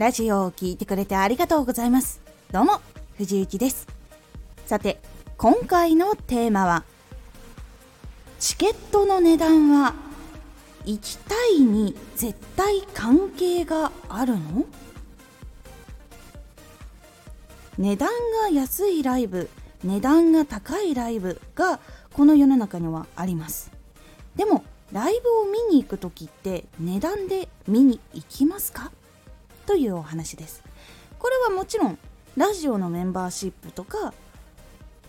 ラジオを聴いてくれてありがとうございます。どうも、藤幸です。さて、今回のテーマは、チケットの値段は1対に絶対関係があるの？値段が安いライブ値段が高いライブがこの世の中にはありますでもライブを見に行く時って値段で見に行きますか？というお話です。これはもちろんラジオのメンバーシップとか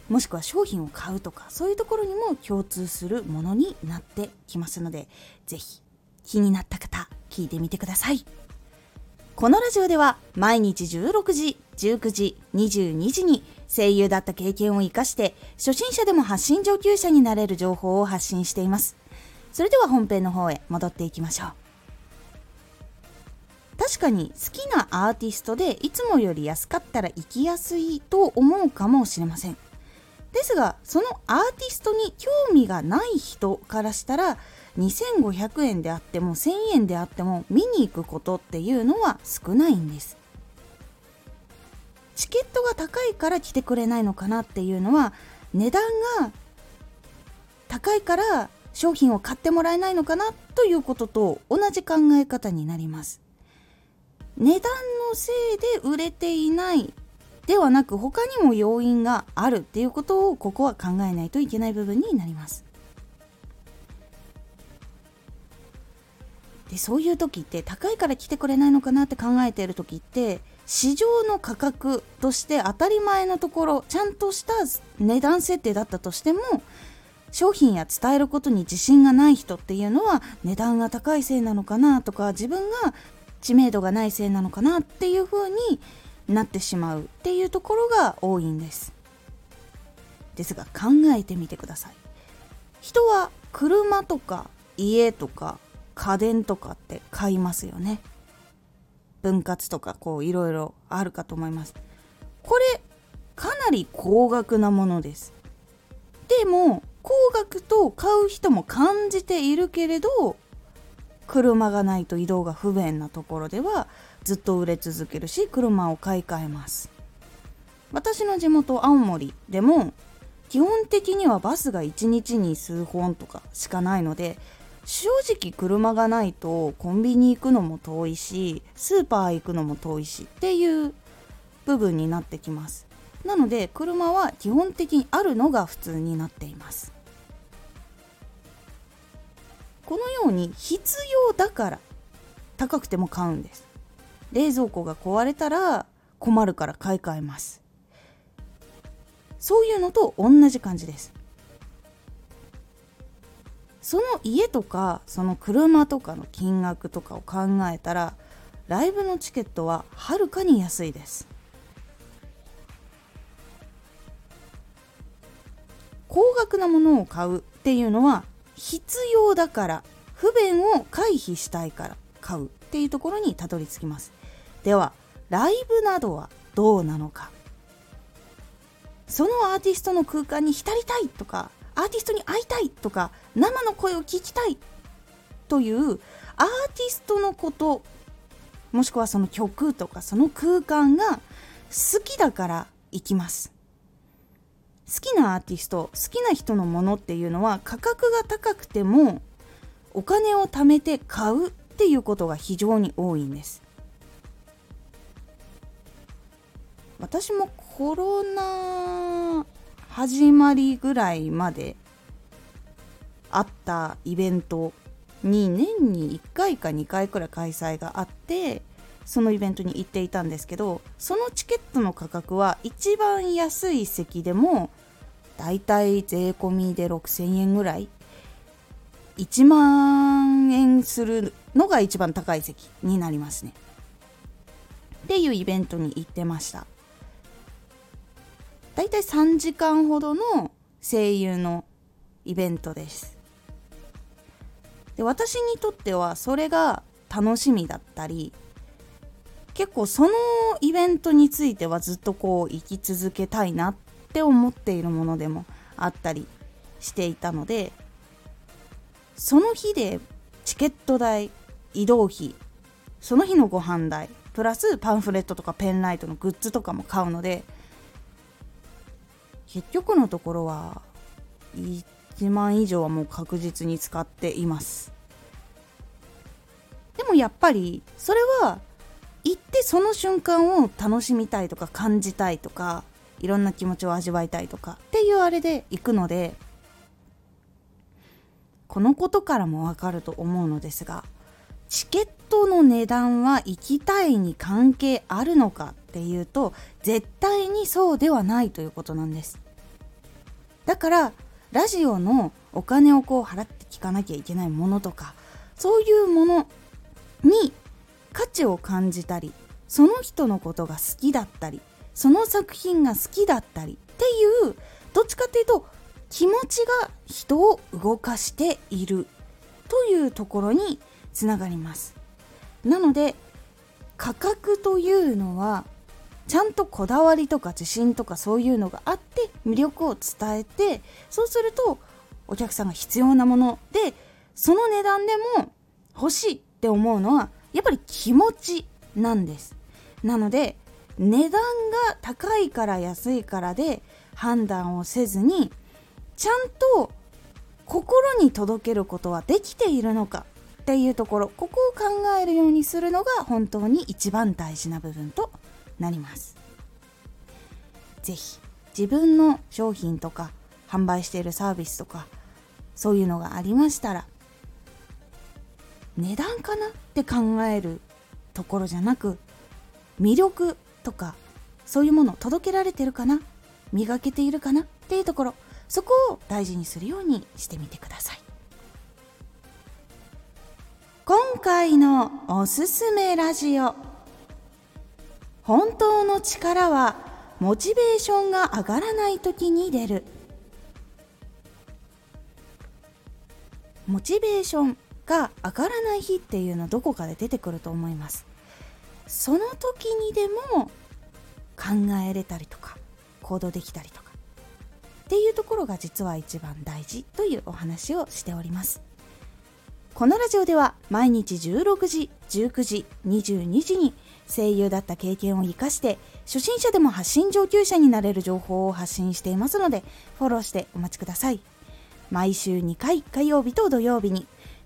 もしくは商品を買うとかそういうところにも共通するものになってきますので是非気になった方聞いてみてください。このラジオでは毎日16時19時22時に声優だった経験を生かして初心者でも発信上級者になれる情報を発信しています。それでは本編の方へ戻っていきましょう。確かに好きなアーティストでいつもより安かったら行きやすいと思うかもしれません。ですがそのアーティストに興味がない人からしたら2500円であっても1000円であっても見に行くことっていうのは少ないんです。チケットが高いから来てくれないのかなっていうのは値段が高いから商品を買ってもらえないのかなということと同じ考え方になります。値段のせいで売れていないではなく他にも要因があるっていうことをここは考えないといけない部分になります。でそういう時って高いから来てくれないのかなって考えている時って市場の価格として当たり前のところちゃんとした値段設定だったとしても商品や伝えることに自信がない人っていうのは値段が高いせいなのかなとか自分が知名度がないせいなのかなっていう風になってしまうっていうところが多いんです。ですが考えてみてください。人は車とか家とか家電とかって買いますよね。分割とかこういろいろあるかと思います。これかなり高額なものです。でも高額と買う人も感じているけれど車がないと移動が不便なところではずっと売れ続けるし車を買い替えます。私の地元青森でも基本的にはバスが1日に数本とかしかないので正直車がないとコンビニ行くのも遠いしスーパー行くのも遠いしっていう部分になってきます。なので車は基本的にあるのが普通になっています。このように必要だから高くても買うんです。冷蔵庫が壊れたら困るから買い替えます。そういうのと同じ感じです。その家とかその車とかの金額とかを考えたらライブのチケットははるかに安いです。高額なものを買うっていうのは必要だから不便を回避したいから買うっていうところにたどり着きます。ではライブなどはどうなのか。そのアーティストの空間に浸りたいとかアーティストに会いたいとか生の声を聞きたいというアーティストのこともしくはその曲とかその空間が好きだから行きます。好きなアーティスト好きな人のものっていうのは価格が高くてもお金を貯めて買うっていうことが非常に多いんです。私もコロナ始まりぐらいまであったイベントに年に1回か2回くらい開催があってそのイベントに行っていたんですけどそのチケットの価格は一番安い席でもだいたい税込みで6000円ぐらい。1万円するのが一番高い席になりますね。っていうイベントに行ってました。だいたい3時間ほどの声優のイベントです。で私にとってはそれが楽しみだったり結構そのイベントについてはずっとこう生き続けたいなっって思っているものでもあったりしていたのでその日でチケット代移動費その日のご飯代プラスパンフレットとかペンライトのグッズとかも買うので結局のところは1万以上はもう確実に使っています。でもやっぱりそれは行ってその瞬間を楽しみたいとか感じたいとかいろんな気持ちを味わいたいとかっていうあれで行くのでこのことからもわかると思うのですがチケットの値段は行きたいに関係あるのかっていうと絶対にそうではないということなんです。だからラジオのお金をこう払って聞かなきゃいけないものとかそういうものに価値を感じたりその人のことが好きだったりその作品が好きだったりっていうどっちかっていうと気持ちが人を動かしているというところにつながります。なので価格というのはちゃんとこだわりとか自信とかそういうのがあって魅力を伝えてそうするとお客さんが必要なものでその値段でも欲しいって思うのはやっぱり気持ちなんです。なので値段が高いから安いからで判断をせずにちゃんと心に届けることはできているのかっていうところここを考えるようにするのが本当に一番大事な部分となります。是非自分の商品とか販売しているサービスとかそういうのがありましたら値段かなって考えるところじゃなく魅力とかそういうもの届けられてるかな？磨けているかな？っていうところ。そこを大事にするようにしてみてください。今回のおすすめラジオ。本当の力はモチベーションが上がらない時に出る。モチベーションが上がらない日っていうのどこかで出てくると思います。その時にでも考えれたりとか行動できたりとかっていうところが実は一番大事というお話をしております。このラジオでは毎日16時19時22時に声優だった経験を生かして初心者でも発信上級者になれる情報を発信していますのでフォローしてお待ちください。毎週2回火曜日と土曜日に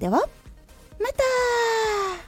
ではまた